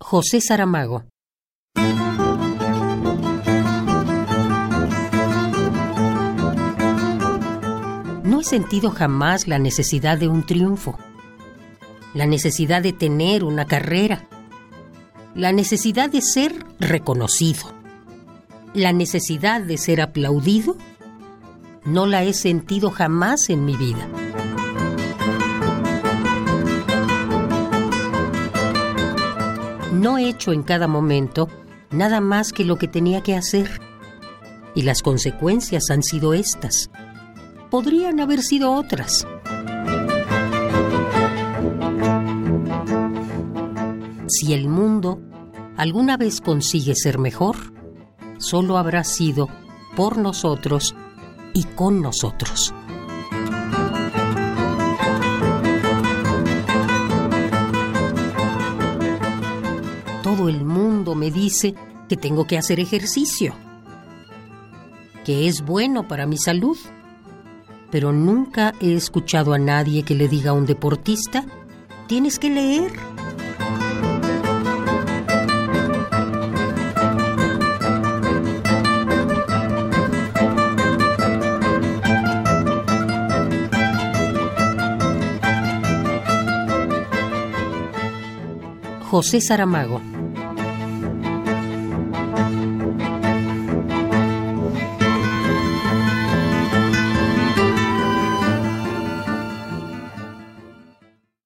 José Saramago. No he sentido jamás la necesidad de un triunfo, la necesidad de tener una carrera, la necesidad de ser reconocido, la necesidad de ser aplaudido. No la he sentido jamás en mi vida. No he hecho en cada momento nada más que lo que tenía que hacer. Y las consecuencias han sido estas. Podrían haber sido otras. Si el mundo alguna vez consigue ser mejor, solo habrá sido por nosotros y con nosotros. Todo el mundo me dice que tengo que hacer ejercicio, que es bueno para mi salud, pero nunca he escuchado a nadie que le diga a un deportista, tienes que leer. José Saramago